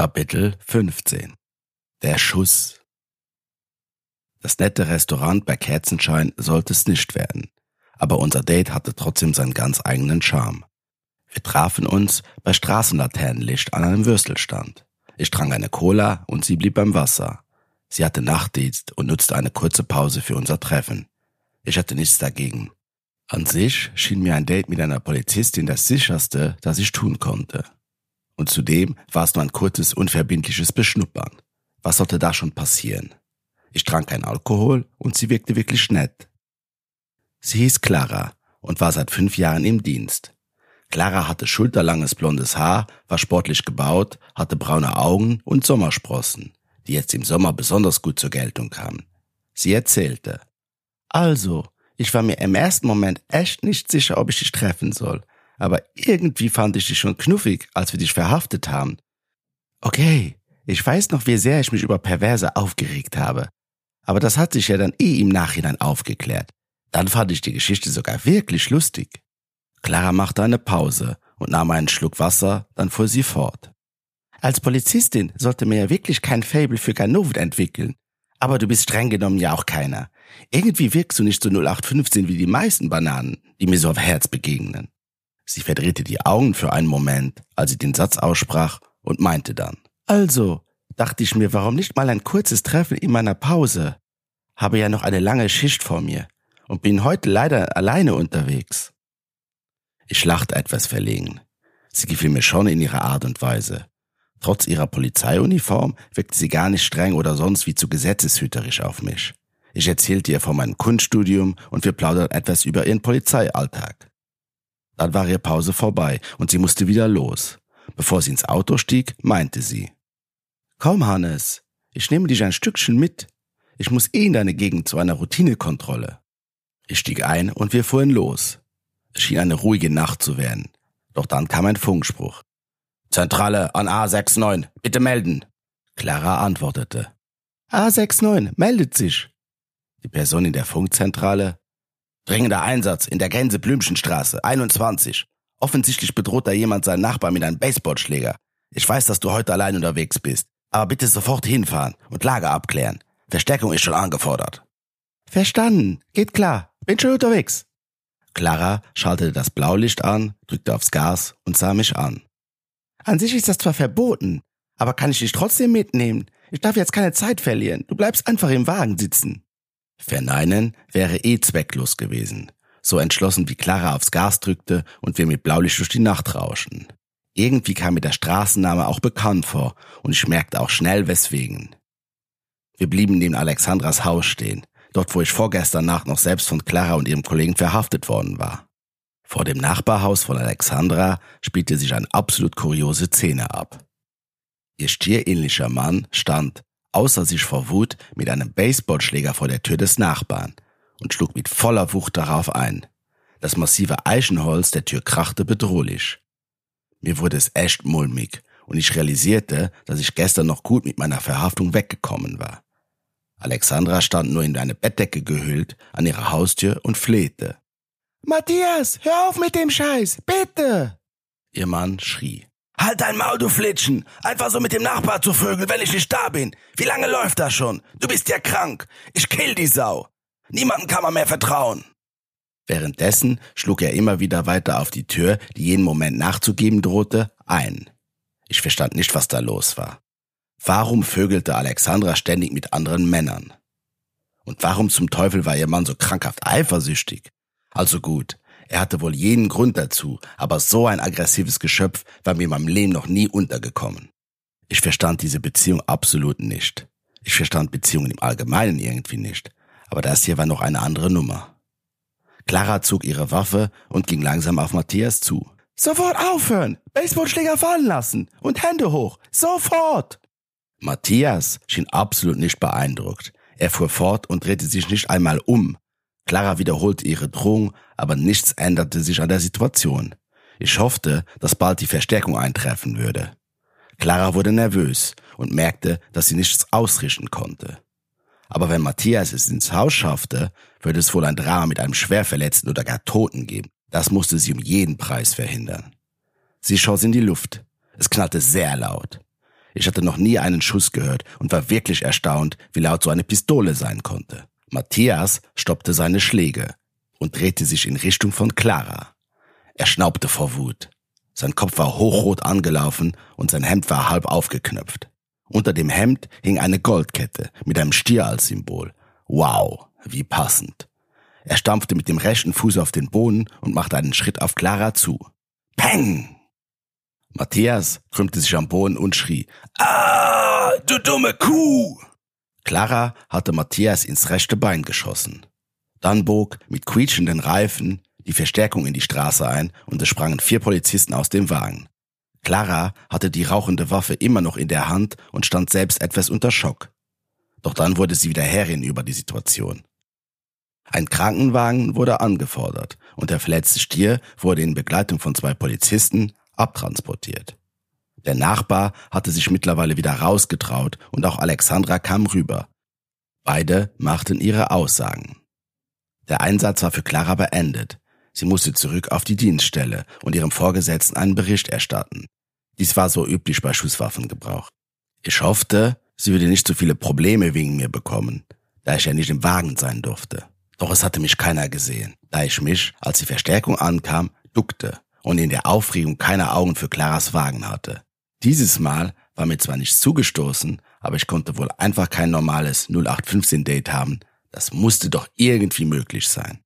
Kapitel 15 Der Schuss Das nette Restaurant bei Kerzenschein sollte es nicht werden, aber unser Date hatte trotzdem seinen ganz eigenen Charme. Wir trafen uns bei Straßenlaternenlicht an einem Würstelstand. Ich trank eine Cola und sie blieb beim Wasser. Sie hatte Nachtdienst und nutzte eine kurze Pause für unser Treffen. Ich hatte nichts dagegen. An sich schien mir ein Date mit einer Polizistin das sicherste, das ich tun konnte. Und zudem war es nur ein kurzes, unverbindliches Beschnuppern. Was sollte da schon passieren? Ich trank kein Alkohol und sie wirkte wirklich nett. Sie hieß Clara und war seit fünf Jahren im Dienst. Clara hatte schulterlanges blondes Haar, war sportlich gebaut, hatte braune Augen und Sommersprossen, die jetzt im Sommer besonders gut zur Geltung kamen. Sie erzählte. Also, ich war mir im ersten Moment echt nicht sicher, ob ich dich treffen soll aber irgendwie fand ich dich schon knuffig, als wir dich verhaftet haben. Okay, ich weiß noch, wie sehr ich mich über Perverse aufgeregt habe. Aber das hat sich ja dann eh im Nachhinein aufgeklärt. Dann fand ich die Geschichte sogar wirklich lustig. Clara machte eine Pause und nahm einen Schluck Wasser, dann fuhr sie fort. Als Polizistin sollte man ja wirklich kein Fable für Ganoven entwickeln. Aber du bist streng genommen ja auch keiner. Irgendwie wirkst du nicht so 0815 wie die meisten Bananen, die mir so auf Herz begegnen. Sie verdrehte die Augen für einen Moment, als sie den Satz aussprach und meinte dann, also, dachte ich mir, warum nicht mal ein kurzes Treffen in meiner Pause? Habe ja noch eine lange Schicht vor mir und bin heute leider alleine unterwegs. Ich lachte etwas verlegen. Sie gefiel mir schon in ihrer Art und Weise. Trotz ihrer Polizeiuniform wirkte sie gar nicht streng oder sonst wie zu gesetzeshüterisch auf mich. Ich erzählte ihr von meinem Kunststudium und wir plauderten etwas über ihren Polizeialltag. Dann war ihre Pause vorbei und sie musste wieder los. Bevor sie ins Auto stieg, meinte sie. Komm, Hannes, ich nehme dich ein Stückchen mit. Ich muss eh in deine Gegend zu einer Routinekontrolle. Ich stieg ein und wir fuhren los. Es schien eine ruhige Nacht zu werden. Doch dann kam ein Funkspruch. Zentrale an A69, bitte melden. Clara antwortete. A69 meldet sich. Die Person in der Funkzentrale Dringender Einsatz in der Gänseblümchenstraße, 21. Offensichtlich bedroht da jemand seinen Nachbarn mit einem Baseballschläger. Ich weiß, dass du heute allein unterwegs bist, aber bitte sofort hinfahren und Lage abklären. Verstärkung ist schon angefordert. Verstanden. Geht klar. Bin schon unterwegs. Clara schaltete das Blaulicht an, drückte aufs Gas und sah mich an. An sich ist das zwar verboten, aber kann ich dich trotzdem mitnehmen? Ich darf jetzt keine Zeit verlieren. Du bleibst einfach im Wagen sitzen. Verneinen wäre eh zwecklos gewesen. So entschlossen wie Clara aufs Gas drückte und wir mit Blaulicht durch die Nacht rauschen. Irgendwie kam mir der Straßenname auch bekannt vor und ich merkte auch schnell weswegen. Wir blieben neben Alexandras Haus stehen, dort wo ich vorgestern Nacht noch selbst von Clara und ihrem Kollegen verhaftet worden war. Vor dem Nachbarhaus von Alexandra spielte sich eine absolut kuriose Szene ab. Ihr stierähnlicher Mann stand, außer sich vor Wut mit einem Baseballschläger vor der Tür des Nachbarn und schlug mit voller Wucht darauf ein. Das massive Eichenholz der Tür krachte bedrohlich. Mir wurde es echt mulmig und ich realisierte, dass ich gestern noch gut mit meiner Verhaftung weggekommen war. Alexandra stand nur in eine Bettdecke gehüllt an ihrer Haustür und flehte. Matthias, hör auf mit dem Scheiß, bitte! Ihr Mann schrie. Halt dein Maul, du Flitschen! Einfach so mit dem Nachbar zu vögeln, wenn ich nicht da bin. Wie lange läuft das schon? Du bist ja krank. Ich kill die Sau. Niemandem kann man mehr vertrauen. Währenddessen schlug er immer wieder weiter auf die Tür, die jeden Moment nachzugeben drohte, ein. Ich verstand nicht, was da los war. Warum vögelte Alexandra ständig mit anderen Männern? Und warum zum Teufel war ihr Mann so krankhaft eifersüchtig? Also gut, er hatte wohl jeden Grund dazu, aber so ein aggressives Geschöpf war mir in meinem Leben noch nie untergekommen. Ich verstand diese Beziehung absolut nicht. Ich verstand Beziehungen im Allgemeinen irgendwie nicht. Aber das hier war noch eine andere Nummer. Clara zog ihre Waffe und ging langsam auf Matthias zu. Sofort aufhören! Baseballschläger fallen lassen! Und Hände hoch! Sofort! Matthias schien absolut nicht beeindruckt. Er fuhr fort und drehte sich nicht einmal um, Clara wiederholte ihre Drohung, aber nichts änderte sich an der Situation. Ich hoffte, dass bald die Verstärkung eintreffen würde. Clara wurde nervös und merkte, dass sie nichts ausrichten konnte. Aber wenn Matthias es ins Haus schaffte, würde es wohl ein Drama mit einem Schwerverletzten oder gar Toten geben. Das musste sie um jeden Preis verhindern. Sie schoss in die Luft. Es knallte sehr laut. Ich hatte noch nie einen Schuss gehört und war wirklich erstaunt, wie laut so eine Pistole sein konnte. Matthias stoppte seine Schläge und drehte sich in Richtung von Clara. Er schnaubte vor Wut. Sein Kopf war hochrot angelaufen und sein Hemd war halb aufgeknöpft. Unter dem Hemd hing eine Goldkette mit einem Stier als Symbol. Wow, wie passend. Er stampfte mit dem rechten Fuß auf den Boden und machte einen Schritt auf Clara zu. Peng! Matthias krümmte sich am Boden und schrie, Ah, du dumme Kuh! Clara hatte Matthias ins rechte Bein geschossen. Dann bog mit quietschenden Reifen die Verstärkung in die Straße ein und es sprangen vier Polizisten aus dem Wagen. Clara hatte die rauchende Waffe immer noch in der Hand und stand selbst etwas unter Schock. Doch dann wurde sie wieder Herrin über die Situation. Ein Krankenwagen wurde angefordert und der verletzte Stier wurde in Begleitung von zwei Polizisten abtransportiert. Der Nachbar hatte sich mittlerweile wieder rausgetraut und auch Alexandra kam rüber. Beide machten ihre Aussagen. Der Einsatz war für Clara beendet. Sie musste zurück auf die Dienststelle und ihrem Vorgesetzten einen Bericht erstatten. Dies war so üblich bei Schusswaffengebrauch. Ich hoffte, sie würde nicht so viele Probleme wegen mir bekommen, da ich ja nicht im Wagen sein durfte. Doch es hatte mich keiner gesehen, da ich mich, als die Verstärkung ankam, duckte und in der Aufregung keine Augen für Claras Wagen hatte. Dieses Mal war mir zwar nicht zugestoßen, aber ich konnte wohl einfach kein normales 0815 Date haben. Das musste doch irgendwie möglich sein.